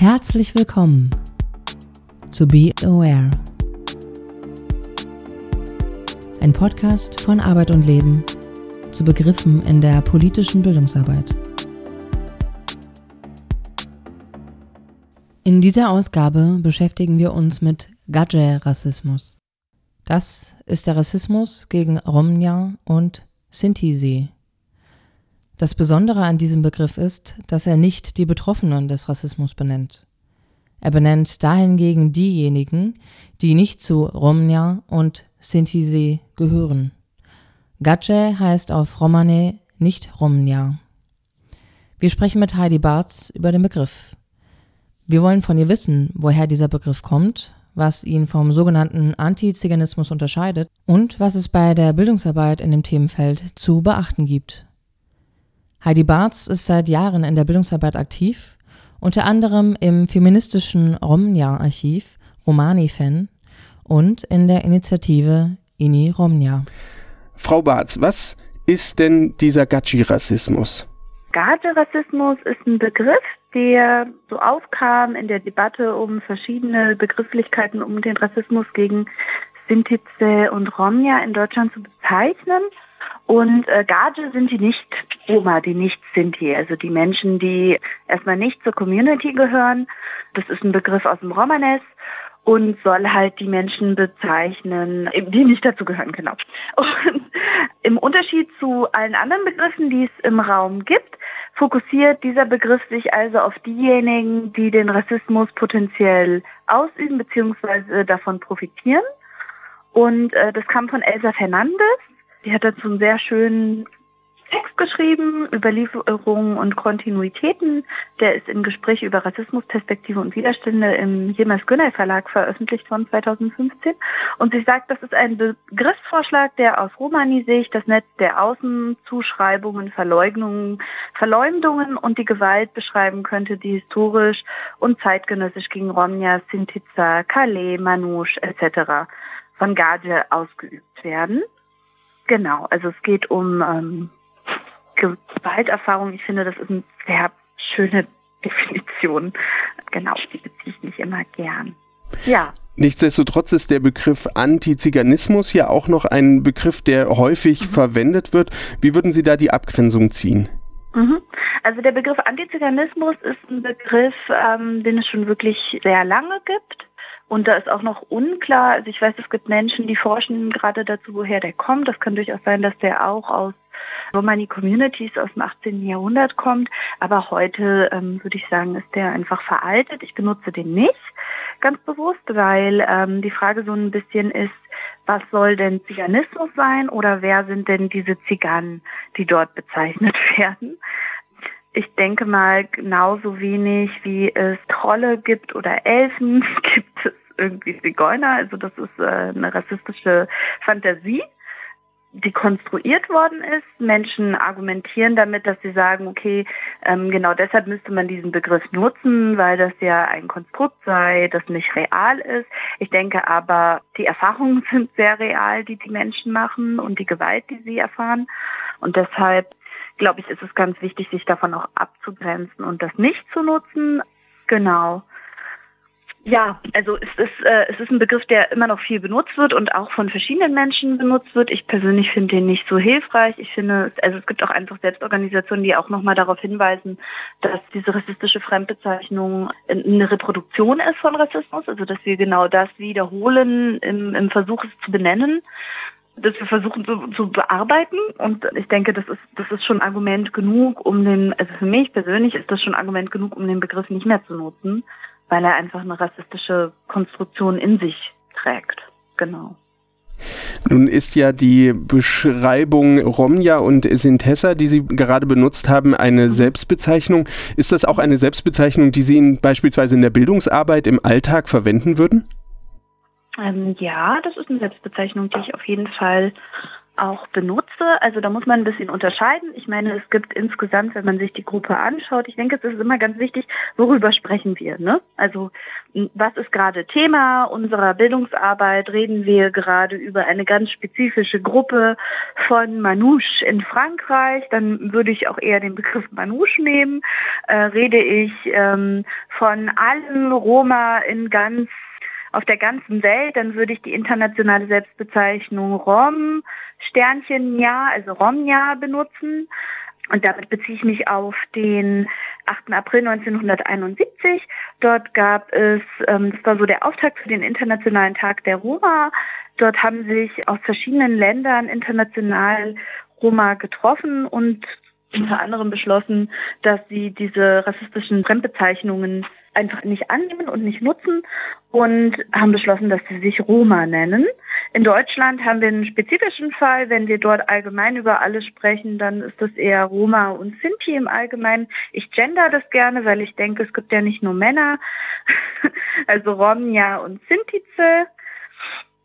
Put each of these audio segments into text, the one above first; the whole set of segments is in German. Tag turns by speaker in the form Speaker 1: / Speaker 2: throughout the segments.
Speaker 1: Herzlich willkommen zu Be Aware. Ein Podcast von Arbeit und Leben zu Begriffen in der politischen Bildungsarbeit. In dieser Ausgabe beschäftigen wir uns mit Gadje-Rassismus. Das ist der Rassismus gegen Romnia und Sinti-See. Das Besondere an diesem Begriff ist, dass er nicht die Betroffenen des Rassismus benennt. Er benennt dahingegen diejenigen, die nicht zu Romnia und Sinti gehören. Gace heißt auf Romane nicht Romnia. Wir sprechen mit Heidi Bartz über den Begriff. Wir wollen von ihr wissen, woher dieser Begriff kommt, was ihn vom sogenannten Antiziganismus unterscheidet und was es bei der Bildungsarbeit in dem Themenfeld zu beachten gibt. Heidi Barz ist seit Jahren in der Bildungsarbeit aktiv, unter anderem im feministischen Romnia-Archiv Romani-Fan und in der Initiative Ini Romnia.
Speaker 2: Frau Barz, was ist denn dieser Gatschi-Rassismus?
Speaker 3: Gatschi-Rassismus ist ein Begriff, der so aufkam in der Debatte um verschiedene Begrifflichkeiten, um den Rassismus gegen Sintize und Romnia in Deutschland zu bezeichnen. Und äh, Gage sind die nicht Roma, die nicht Sinti, also die Menschen, die erstmal nicht zur Community gehören. Das ist ein Begriff aus dem Romanes und soll halt die Menschen bezeichnen, die nicht dazu gehören, genau. Und im Unterschied zu allen anderen Begriffen, die es im Raum gibt, fokussiert dieser Begriff sich also auf diejenigen, die den Rassismus potenziell ausüben bzw. davon profitieren. Und äh, das kam von Elsa Fernandes Sie hat dazu einen sehr schönen Text geschrieben, Überlieferungen und Kontinuitäten. Der ist in Gespräch über Rassismus, Perspektive und Widerstände im Jemals Günay Verlag veröffentlicht worden 2015. Und sie sagt, das ist ein Begriffsvorschlag, der aus Romani-Sicht das Netz der Außenzuschreibungen, Verleugnungen, Verleumdungen und die Gewalt beschreiben könnte, die historisch und zeitgenössisch gegen Romja, Sintiza, Calais, Manouche etc. von Gage ausgeübt werden. Genau, also es geht um ähm, Gewalterfahrung. Ich finde, das ist eine sehr schöne Definition. Genau, die beziehe ich nicht immer gern.
Speaker 2: Ja. Nichtsdestotrotz ist der Begriff Antiziganismus ja auch noch ein Begriff, der häufig mhm. verwendet wird. Wie würden Sie da die Abgrenzung ziehen?
Speaker 3: Mhm. Also der Begriff Antiziganismus ist ein Begriff, ähm, den es schon wirklich sehr lange gibt. Und da ist auch noch unklar, also ich weiß, es gibt Menschen, die forschen gerade dazu, woher der kommt. Das kann durchaus sein, dass der auch aus Romani Communities aus dem 18. Jahrhundert kommt. Aber heute ähm, würde ich sagen, ist der einfach veraltet. Ich benutze den nicht ganz bewusst, weil ähm, die Frage so ein bisschen ist, was soll denn Ziganismus sein oder wer sind denn diese Ziganen, die dort bezeichnet werden? Ich denke mal, genauso wenig wie es Trolle gibt oder Elfen, gibt es irgendwie Zigeuner. Also das ist äh, eine rassistische Fantasie, die konstruiert worden ist. Menschen argumentieren damit, dass sie sagen, okay, ähm, genau deshalb müsste man diesen Begriff nutzen, weil das ja ein Konstrukt sei, das nicht real ist. Ich denke aber, die Erfahrungen sind sehr real, die die Menschen machen und die Gewalt, die sie erfahren. Und deshalb glaube ich, ist es ganz wichtig, sich davon auch abzugrenzen und das nicht zu nutzen. Genau. Ja, also es ist, äh, es ist ein Begriff, der immer noch viel benutzt wird und auch von verschiedenen Menschen benutzt wird. Ich persönlich finde den nicht so hilfreich. Ich finde, also es gibt auch einfach Selbstorganisationen, die auch nochmal darauf hinweisen, dass diese rassistische Fremdbezeichnung eine Reproduktion ist von Rassismus, also dass wir genau das wiederholen im, im Versuch es zu benennen dass wir versuchen zu, zu bearbeiten und ich denke, das ist, das ist schon Argument genug, um den, also für mich persönlich ist das schon Argument genug, um den Begriff nicht mehr zu nutzen, weil er einfach eine rassistische Konstruktion in sich trägt. Genau.
Speaker 2: Nun ist ja die Beschreibung Romja und Sintessa, die Sie gerade benutzt haben, eine mhm. Selbstbezeichnung. Ist das auch eine Selbstbezeichnung, die Sie in, beispielsweise in der Bildungsarbeit im Alltag verwenden würden?
Speaker 3: Ähm, ja, das ist eine Selbstbezeichnung, die ich auf jeden Fall auch benutze. Also da muss man ein bisschen unterscheiden. Ich meine, es gibt insgesamt, wenn man sich die Gruppe anschaut, ich denke, es ist immer ganz wichtig, worüber sprechen wir. Ne? Also was ist gerade Thema unserer Bildungsarbeit? Reden wir gerade über eine ganz spezifische Gruppe von Manouche in Frankreich? Dann würde ich auch eher den Begriff Manouche nehmen. Äh, rede ich ähm, von allen Roma in ganz auf der ganzen Welt, dann würde ich die internationale Selbstbezeichnung Rom Sternchen Jahr, also Romjahr benutzen. Und damit beziehe ich mich auf den 8. April 1971. Dort gab es, ähm, das war so der Auftakt für den Internationalen Tag der Roma. Dort haben sich aus verschiedenen Ländern international Roma getroffen und unter anderem beschlossen, dass sie diese rassistischen Fremdbezeichnungen einfach nicht annehmen und nicht nutzen und haben beschlossen, dass sie sich Roma nennen. In Deutschland haben wir einen spezifischen Fall. Wenn wir dort allgemein über alles sprechen, dann ist das eher Roma und Sinti im Allgemeinen. Ich gender das gerne, weil ich denke, es gibt ja nicht nur Männer. also Romja und Sintize.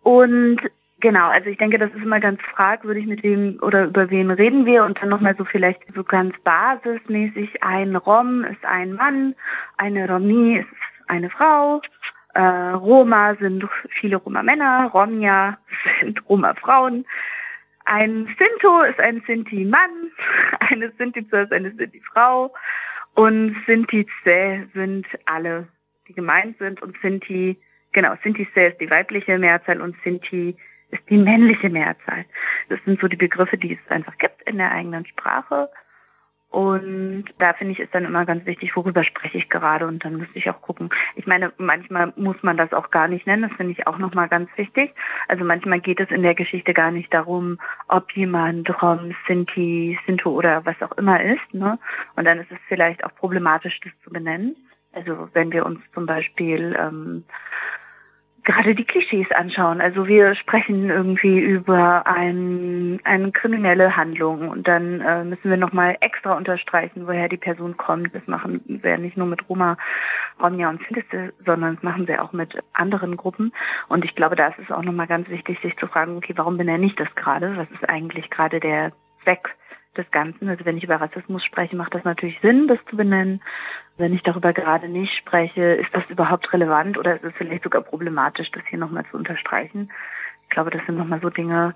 Speaker 3: Und Genau, also ich denke, das ist immer ganz fragwürdig, mit wem oder über wen reden wir. Und dann nochmal so vielleicht so ganz basismäßig, ein Rom ist ein Mann, eine Romi ist eine Frau, äh, Roma sind viele Roma-Männer, Romja sind Roma-Frauen. Ein Sinto ist ein Sinti-Mann, eine Sintize ist eine Sinti-Frau. Und Sintize sind alle, die gemeint sind. Und Sinti, genau, Sintize ist die weibliche Mehrzahl und Sinti ist die männliche Mehrzahl. Das sind so die Begriffe, die es einfach gibt in der eigenen Sprache. Und da finde ich, ist dann immer ganz wichtig, worüber spreche ich gerade. Und dann müsste ich auch gucken. Ich meine, manchmal muss man das auch gar nicht nennen. Das finde ich auch nochmal ganz wichtig. Also manchmal geht es in der Geschichte gar nicht darum, ob jemand Rom, Sinti, Sinto oder was auch immer ist. Ne? Und dann ist es vielleicht auch problematisch, das zu benennen. Also wenn wir uns zum Beispiel ähm, gerade die Klischees anschauen. Also wir sprechen irgendwie über ein, eine kriminelle Handlung und dann äh, müssen wir nochmal extra unterstreichen, woher die Person kommt. Das machen wir nicht nur mit Roma, Romja und Sintis, sondern das machen wir auch mit anderen Gruppen. Und ich glaube, da ist es auch nochmal ganz wichtig, sich zu fragen, okay, warum benenne ich das gerade? Was ist eigentlich gerade der Zweck des Ganzen. Also wenn ich über Rassismus spreche, macht das natürlich Sinn, das zu benennen. Wenn ich darüber gerade nicht spreche, ist das überhaupt relevant oder ist es vielleicht sogar problematisch, das hier nochmal zu unterstreichen? Ich glaube, das sind nochmal so Dinge,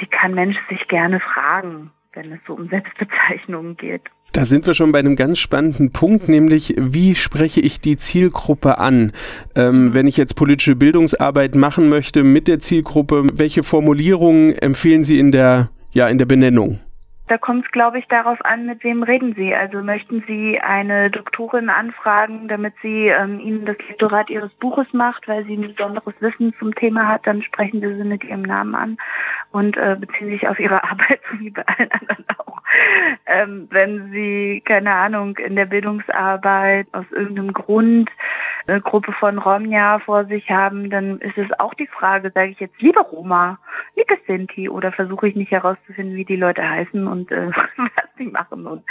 Speaker 3: die kann Mensch sich gerne fragen, wenn es so um Selbstbezeichnungen geht.
Speaker 2: Da sind wir schon bei einem ganz spannenden Punkt, nämlich wie spreche ich die Zielgruppe an? Ähm, wenn ich jetzt politische Bildungsarbeit machen möchte mit der Zielgruppe, welche Formulierungen empfehlen Sie in der, ja, in der Benennung?
Speaker 3: Da kommt es, glaube ich, darauf an, mit wem reden Sie. Also möchten Sie eine Doktorin anfragen, damit sie ähm, Ihnen das Lektorat Ihres Buches macht, weil sie ein besonderes Wissen zum Thema hat, dann sprechen Sie sie mit Ihrem Namen an und äh, beziehen sich auf Ihre Arbeit, so wie bei allen anderen auch. Ähm, wenn Sie, keine Ahnung, in der Bildungsarbeit aus irgendeinem Grund eine Gruppe von Romja vor sich haben, dann ist es auch die Frage, sage ich jetzt, liebe Roma, liebe Sinti, oder versuche ich nicht herauszufinden, wie die Leute heißen und äh, was sie machen und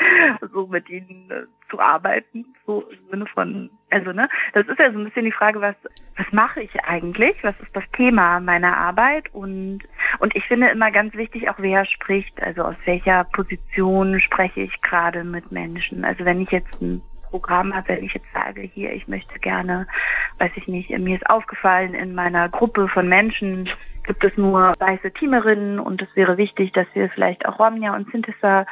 Speaker 3: so mit ihnen äh, zu arbeiten, so im Sinne von, also ne, das ist ja so ein bisschen die Frage, was, was mache ich eigentlich, was ist das Thema meiner Arbeit? Und, und ich finde immer ganz wichtig auch, wer spricht, also aus welcher Position spreche ich gerade mit Menschen. Also wenn ich jetzt ein Programm habe, wenn ich jetzt sage, hier, ich möchte gerne, weiß ich nicht, mir ist aufgefallen, in meiner Gruppe von Menschen gibt es nur weiße Teamerinnen und es wäre wichtig, dass wir vielleicht auch Romja und Synthesa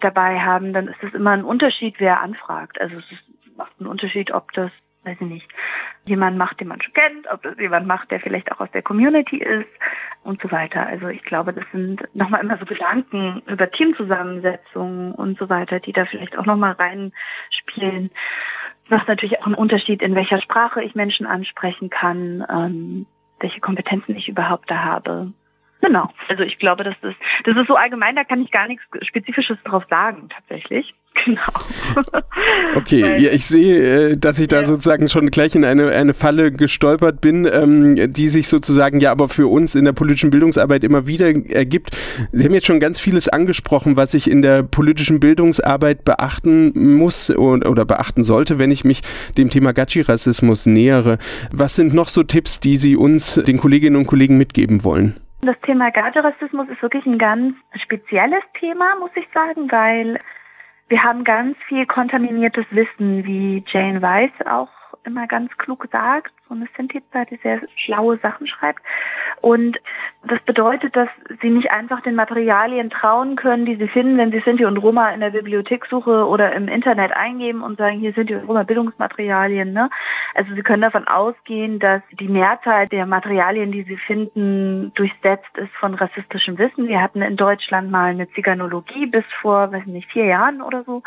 Speaker 3: dabei haben, dann ist es immer ein Unterschied, wer anfragt. Also es macht einen Unterschied, ob das weiß ich nicht, jemand macht, den man schon kennt, ob das jemand macht, der vielleicht auch aus der Community ist und so weiter. Also ich glaube, das sind nochmal immer so Gedanken über Teamzusammensetzungen und so weiter, die da vielleicht auch nochmal reinspielen. Macht natürlich auch einen Unterschied, in welcher Sprache ich Menschen ansprechen kann, ähm, welche Kompetenzen ich überhaupt da habe. Genau. Also ich glaube, das ist, das ist so allgemein, da kann ich gar nichts Spezifisches drauf sagen, tatsächlich. Genau.
Speaker 2: Okay, ja, ich sehe, äh, dass ich da ja. sozusagen schon gleich in eine, eine Falle gestolpert bin, ähm, die sich sozusagen ja aber für uns in der politischen Bildungsarbeit immer wieder ergibt. Sie haben jetzt schon ganz vieles angesprochen, was ich in der politischen Bildungsarbeit beachten muss oder beachten sollte, wenn ich mich dem Thema Gachi-Rassismus nähere. Was sind noch so Tipps, die Sie uns, den Kolleginnen und Kollegen, mitgeben wollen?
Speaker 3: Das Thema Garderassismus ist wirklich ein ganz spezielles Thema, muss ich sagen, weil wir haben ganz viel kontaminiertes Wissen, wie Jane Weiss auch immer ganz klug sagt, so eine Sinti-Zeit, die sehr schlaue Sachen schreibt. Und das bedeutet, dass sie nicht einfach den Materialien trauen können, die sie finden, wenn sie Sinti und Roma in der Bibliothek suche oder im Internet eingeben und sagen, hier sind die Roma Bildungsmaterialien. Ne? Also sie können davon ausgehen, dass die Mehrzahl der Materialien, die sie finden, durchsetzt ist von rassistischem Wissen. Wir hatten in Deutschland mal eine Ziganologie bis vor, weiß nicht, vier Jahren oder so.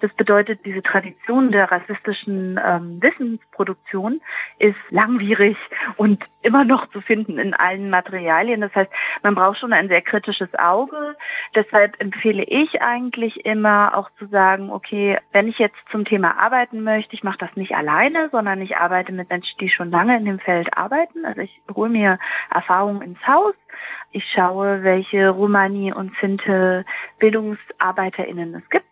Speaker 3: Das bedeutet, diese Tradition der rassistischen ähm, Wissensproduktion ist langwierig und immer noch zu finden in allen Materialien. Das heißt, man braucht schon ein sehr kritisches Auge. Deshalb empfehle ich eigentlich immer auch zu sagen, okay, wenn ich jetzt zum Thema arbeiten möchte, ich mache das nicht alleine, sondern ich arbeite mit Menschen, die schon lange in dem Feld arbeiten. Also ich hole mir Erfahrungen ins Haus. Ich schaue, welche Romani und Sinte BildungsarbeiterInnen es gibt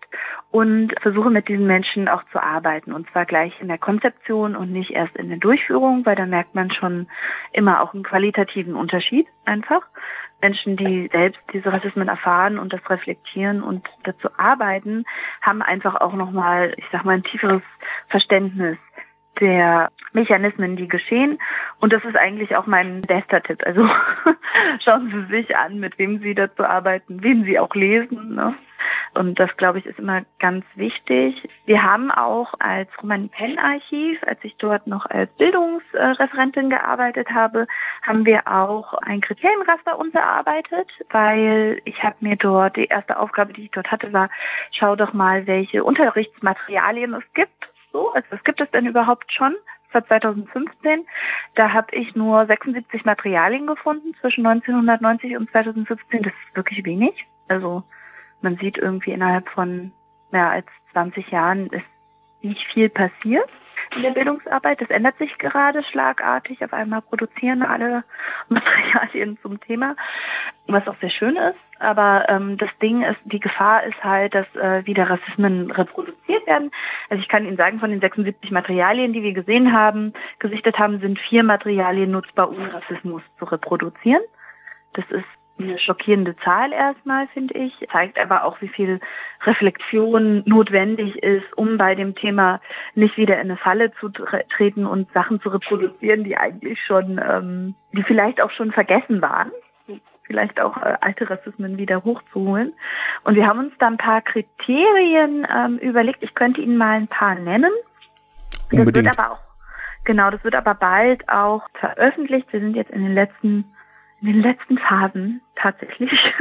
Speaker 3: und versuche mit diesen Menschen auch zu arbeiten und zwar gleich in der Konzeption und nicht erst in der Durchführung, weil da merkt man schon immer auch einen qualitativen Unterschied einfach. Menschen, die selbst diese Rassismen erfahren und das reflektieren und dazu arbeiten, haben einfach auch nochmal, ich sag mal, ein tieferes Verständnis der Mechanismen, die geschehen. Und das ist eigentlich auch mein bester Tipp. Also schauen Sie sich an, mit wem Sie dazu arbeiten, wen Sie auch lesen. Ne? Und das, glaube ich, ist immer ganz wichtig. Wir haben auch als Roman Penn Archiv, als ich dort noch als Bildungsreferentin gearbeitet habe, haben wir auch ein Kriterienraster unterarbeitet, weil ich habe mir dort, die erste Aufgabe, die ich dort hatte, war, schau doch mal, welche Unterrichtsmaterialien es gibt so? Also was gibt es denn überhaupt schon? Das war 2015. Da habe ich nur 76 Materialien gefunden zwischen 1990 und 2015. Das ist wirklich wenig. Also man sieht irgendwie innerhalb von mehr als 20 Jahren ist nicht viel passiert in der Bildungsarbeit. Das ändert sich gerade schlagartig. Auf einmal produzieren alle Materialien zum Thema, was auch sehr schön ist. Aber ähm, das Ding ist, die Gefahr ist halt, dass äh, wieder Rassismen reproduziert werden. Also ich kann Ihnen sagen, von den 76 Materialien, die wir gesehen haben, gesichtet haben, sind vier Materialien nutzbar, um Rassismus zu reproduzieren. Das ist eine schockierende Zahl erstmal, finde ich, zeigt aber auch, wie viel Reflexion notwendig ist, um bei dem Thema nicht wieder in eine Falle zu treten und Sachen zu reproduzieren, die eigentlich schon, ähm, die vielleicht auch schon vergessen waren vielleicht auch äh, alte Rassismen wieder hochzuholen. Und wir haben uns da ein paar Kriterien ähm, überlegt. Ich könnte Ihnen mal ein paar nennen. Unbedingt. Das wird aber auch, genau, das wird aber bald auch veröffentlicht. Wir sind jetzt in den letzten in den letzten Phasen tatsächlich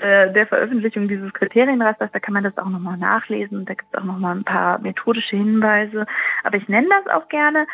Speaker 3: der, Veröffentlichung dieses Kriterienrasters, da kann man das auch nochmal nachlesen, da gibt es auch nochmal ein paar methodische Hinweise, aber ich nenne das auch gerne.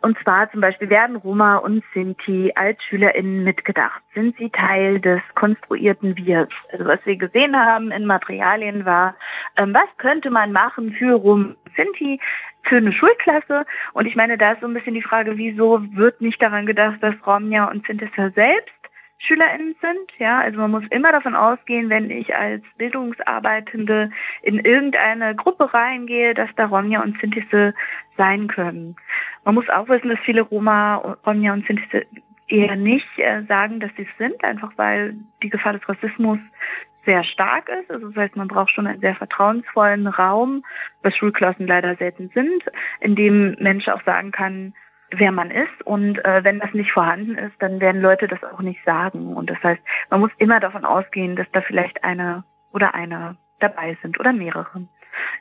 Speaker 3: Und zwar zum Beispiel werden Roma und Sinti als SchülerInnen mitgedacht? Sind sie Teil des konstruierten Wirs? Also was wir gesehen haben in Materialien war, ähm, was könnte man machen für Roma und Sinti? für eine Schulklasse. Und ich meine, da ist so ein bisschen die Frage, wieso wird nicht daran gedacht, dass Romja und Sintessa selbst SchülerInnen sind. Ja, also man muss immer davon ausgehen, wenn ich als Bildungsarbeitende in irgendeine Gruppe reingehe, dass da Romja und Sintisse sein können. Man muss auch wissen, dass viele Roma, Romja und Sintisse eher nicht äh, sagen, dass sie es sind, einfach weil die Gefahr des Rassismus sehr stark ist. Also das heißt, man braucht schon einen sehr vertrauensvollen Raum, was Schulklassen leider selten sind, in dem Mensch auch sagen kann, wer man ist. Und äh, wenn das nicht vorhanden ist, dann werden Leute das auch nicht sagen. Und das heißt, man muss immer davon ausgehen, dass da vielleicht eine oder eine dabei sind oder mehrere.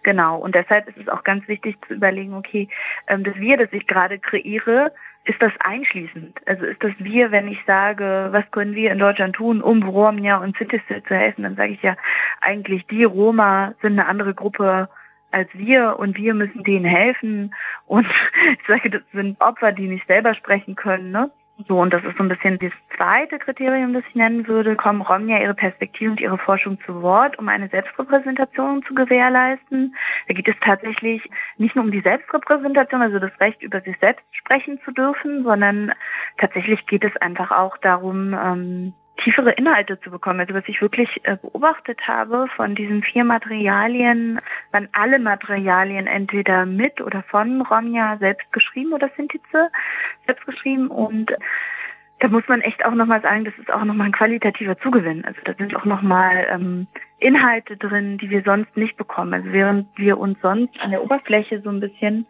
Speaker 3: Genau. Und deshalb ist es auch ganz wichtig zu überlegen, okay, ähm, das Wir, das ich gerade kreiere, ist das einschließend? Also ist das wir, wenn ich sage, was können wir in Deutschland tun, um Romja und Cities zu helfen, dann sage ich ja eigentlich, die Roma sind eine andere Gruppe als wir und wir müssen denen helfen und ich sage, das sind Opfer, die nicht selber sprechen können, ne? So, und das ist so ein bisschen das zweite Kriterium, das ich nennen würde, kommen Romja ihre Perspektive und ihre Forschung zu Wort, um eine Selbstrepräsentation zu gewährleisten. Da geht es tatsächlich nicht nur um die Selbstrepräsentation, also das Recht über sich selbst sprechen zu dürfen, sondern tatsächlich geht es einfach auch darum, ähm, tiefere Inhalte zu bekommen. Also was ich wirklich äh, beobachtet habe von diesen vier Materialien, waren alle Materialien entweder mit oder von Ronja selbst geschrieben oder Sintize selbst geschrieben und da muss man echt auch nochmal sagen, das ist auch nochmal ein qualitativer Zugewinn. Also da sind auch nochmal ähm, Inhalte drin, die wir sonst nicht bekommen. Also während wir uns sonst an der Oberfläche so ein bisschen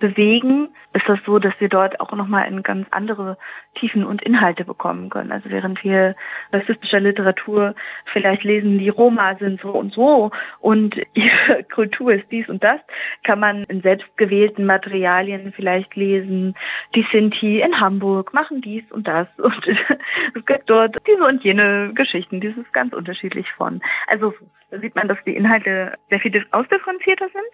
Speaker 3: bewegen, ist das so, dass wir dort auch nochmal in ganz andere Tiefen und Inhalte bekommen können. Also während wir rassistischer Literatur vielleicht lesen, die Roma sind so und so und ihre Kultur ist dies und das, kann man in selbstgewählten Materialien vielleicht lesen, die Sinti in Hamburg machen dies und das und es gibt dort diese und jene Geschichten, die ist ganz unterschiedlich von. Also sieht man, dass die Inhalte sehr viel ausdifferenzierter sind.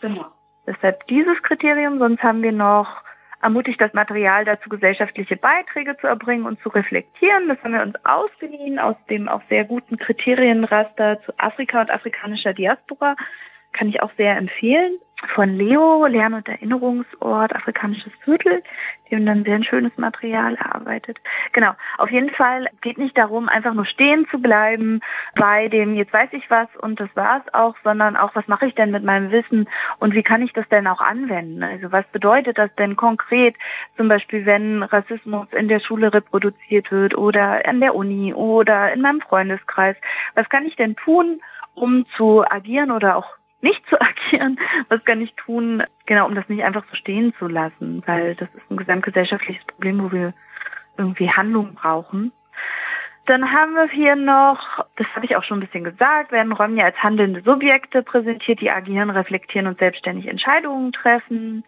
Speaker 3: Genau. Deshalb dieses Kriterium, sonst haben wir noch ermutigt das Material dazu, gesellschaftliche Beiträge zu erbringen und zu reflektieren. Das haben wir uns ausgeliehen aus dem auch sehr guten Kriterienraster zu Afrika und afrikanischer Diaspora. Kann ich auch sehr empfehlen von Leo, Lern- und Erinnerungsort, afrikanisches Viertel. Die haben dann sehr ein schönes Material erarbeitet. Genau, auf jeden Fall geht nicht darum, einfach nur stehen zu bleiben bei dem, jetzt weiß ich was und das war's auch, sondern auch, was mache ich denn mit meinem Wissen und wie kann ich das denn auch anwenden? Also was bedeutet das denn konkret, zum Beispiel, wenn Rassismus in der Schule reproduziert wird oder an der Uni oder in meinem Freundeskreis? Was kann ich denn tun, um zu agieren oder auch nicht zu agieren, was kann ich tun, genau, um das nicht einfach so stehen zu lassen, weil das ist ein gesamtgesellschaftliches Problem, wo wir irgendwie Handlung brauchen. Dann haben wir hier noch, das habe ich auch schon ein bisschen gesagt, werden Räume ja als handelnde Subjekte präsentiert, die agieren, reflektieren und selbstständig Entscheidungen treffen.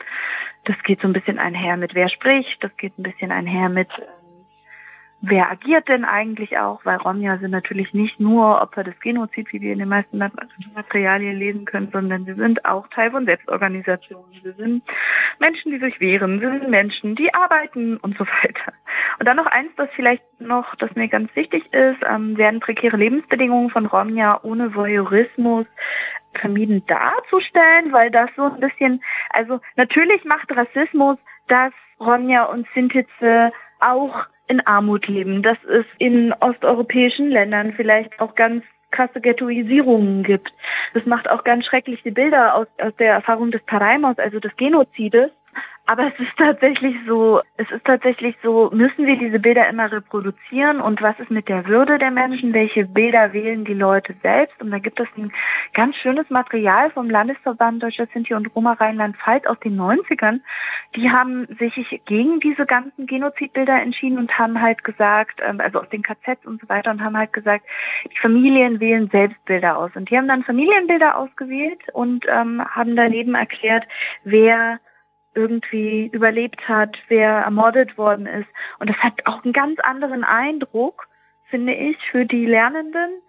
Speaker 3: Das geht so ein bisschen einher mit wer spricht, das geht ein bisschen einher mit wer agiert denn eigentlich auch? Weil Romja sind natürlich nicht nur Opfer des Genozids, wie wir in den meisten Materialien lesen können, sondern sie sind auch Teil von Selbstorganisationen. Sie sind Menschen, die sich wehren, sie sind Menschen, die arbeiten und so weiter. Und dann noch eins, das vielleicht noch, das mir ganz wichtig ist, ähm, werden prekäre Lebensbedingungen von Romja ohne Voyeurismus vermieden darzustellen, weil das so ein bisschen, also natürlich macht Rassismus, dass Romja und Sintize auch in Armut leben, dass es in osteuropäischen Ländern vielleicht auch ganz krasse Ghettoisierungen gibt. Das macht auch ganz schreckliche Bilder aus, aus der Erfahrung des Paraimos, also des Genozides. Aber es ist tatsächlich so, es ist tatsächlich so, müssen wir diese Bilder immer reproduzieren und was ist mit der Würde der Menschen? Welche Bilder wählen die Leute selbst? Und da gibt es ein ganz schönes Material vom Landesverband Deutscher Sinti und Roma Rheinland-Pfalz aus den 90ern. Die haben sich gegen diese ganzen Genozidbilder entschieden und haben halt gesagt, ähm, also aus den KZs und so weiter und haben halt gesagt, die Familien wählen selbst Bilder aus. Und die haben dann Familienbilder ausgewählt und ähm, haben daneben erklärt, wer irgendwie überlebt hat, wer ermordet worden ist. Und das hat auch einen ganz anderen Eindruck, finde ich, für die Lernenden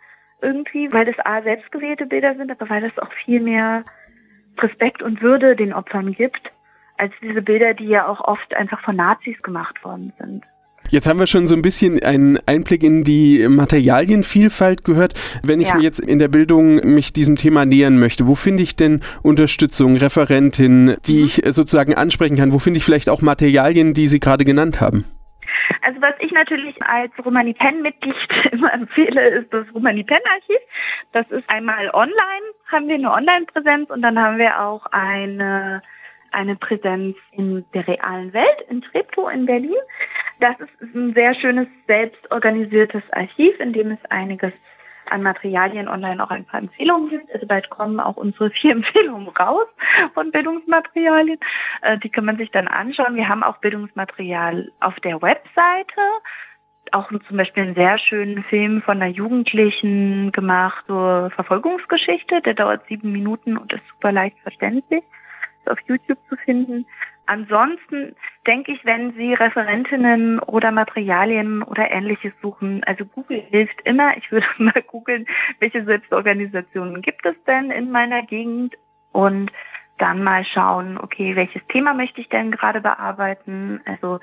Speaker 3: irgendwie, weil das A selbstgewählte Bilder sind, aber weil das auch viel mehr Respekt und Würde den Opfern gibt, als diese Bilder, die ja auch oft einfach von Nazis gemacht worden sind.
Speaker 2: Jetzt haben wir schon so ein bisschen einen Einblick in die Materialienvielfalt gehört. Wenn ich ja. mir jetzt in der Bildung mich diesem Thema nähern möchte, wo finde ich denn Unterstützung, Referentin, die mhm. ich sozusagen ansprechen kann? Wo finde ich vielleicht auch Materialien, die Sie gerade genannt haben?
Speaker 3: Also was ich natürlich als Romani Pen Mitglied immer empfehle, ist das Romani Pen Archiv. Das ist einmal online, haben wir eine Online-Präsenz und dann haben wir auch eine eine Präsenz in der realen Welt in Treptow in Berlin. Das ist ein sehr schönes, selbstorganisiertes Archiv, in dem es einiges an Materialien online auch ein paar Empfehlungen gibt. Also bald kommen auch unsere vier Empfehlungen raus von Bildungsmaterialien. Äh, die kann man sich dann anschauen. Wir haben auch Bildungsmaterial auf der Webseite. Auch zum Beispiel einen sehr schönen Film von einer Jugendlichen gemacht zur Verfolgungsgeschichte. Der dauert sieben Minuten und ist super leicht verständlich. Ist auf YouTube zu finden. Ansonsten denke ich, wenn Sie Referentinnen oder Materialien oder ähnliches suchen, also Google hilft immer. Ich würde mal googeln, welche Selbstorganisationen gibt es denn in meiner Gegend und dann mal schauen, okay, welches Thema möchte ich denn gerade bearbeiten? Also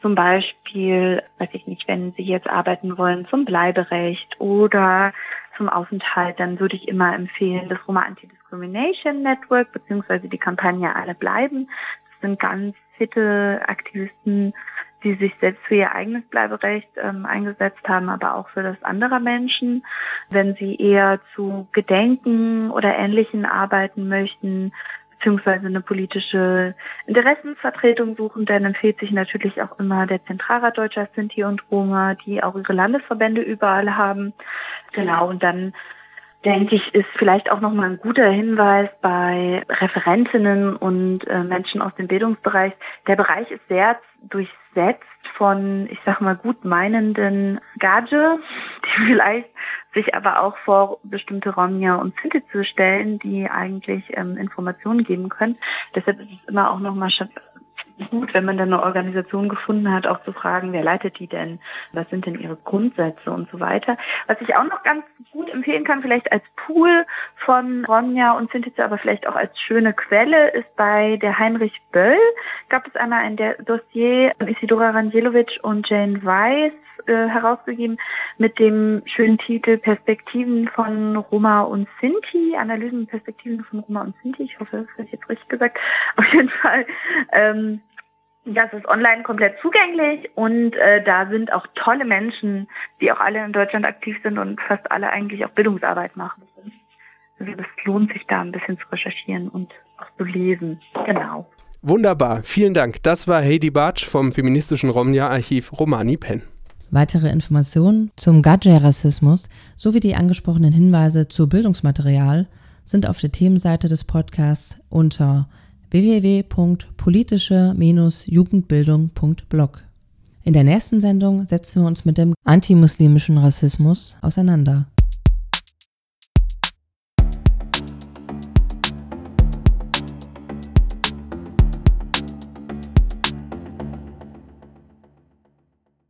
Speaker 3: zum Beispiel, weiß ich nicht, wenn Sie jetzt arbeiten wollen zum Bleiberecht oder zum Aufenthalt, dann würde ich immer empfehlen, das Roma Anti-Discrimination Network beziehungsweise die Kampagne Alle bleiben sind ganz fitte Aktivisten, die sich selbst für ihr eigenes Bleiberecht ähm, eingesetzt haben, aber auch für das anderer Menschen. Wenn sie eher zu Gedenken oder Ähnlichen arbeiten möchten, beziehungsweise eine politische Interessensvertretung suchen, dann empfiehlt sich natürlich auch immer der Zentralrat Deutscher Sinti und Roma, die auch ihre Landesverbände überall haben. Genau, und dann denke ich, ist vielleicht auch nochmal ein guter Hinweis bei Referentinnen und äh, Menschen aus dem Bildungsbereich. Der Bereich ist sehr durchsetzt von, ich sag mal, gut meinenden Gage, die vielleicht sich aber auch vor bestimmte Romja und Sinti zu stellen, die eigentlich ähm, Informationen geben können. Deshalb ist es immer auch nochmal gut, wenn man dann eine Organisation gefunden hat, auch zu fragen, wer leitet die denn? Was sind denn ihre Grundsätze und so weiter? Was ich auch noch ganz gut empfehlen kann, vielleicht als Pool von Ronja und Sintize, aber vielleicht auch als schöne Quelle, ist bei der Heinrich Böll gab es einmal ein Dossier Isidora Ranjelovic und Jane Weiss äh, herausgegeben mit dem schönen Titel Perspektiven von Roma und Sinti, Analysen und Perspektiven von Roma und Sinti. Ich hoffe, das habe ich jetzt richtig gesagt. Auf jeden Fall ähm, das ist online komplett zugänglich und äh, da sind auch tolle Menschen, die auch alle in Deutschland aktiv sind und fast alle eigentlich auch Bildungsarbeit machen. Also das lohnt sich da ein bisschen zu recherchieren und auch zu lesen. Genau.
Speaker 2: Wunderbar, vielen Dank. Das war Heidi Bartsch vom feministischen Romja-Archiv Romani Penn.
Speaker 1: Weitere Informationen zum Gadget-Rassismus sowie die angesprochenen Hinweise zu Bildungsmaterial sind auf der Themenseite des Podcasts unter www.politische-jugendbildung.blog. In der nächsten Sendung setzen wir uns mit dem antimuslimischen Rassismus auseinander.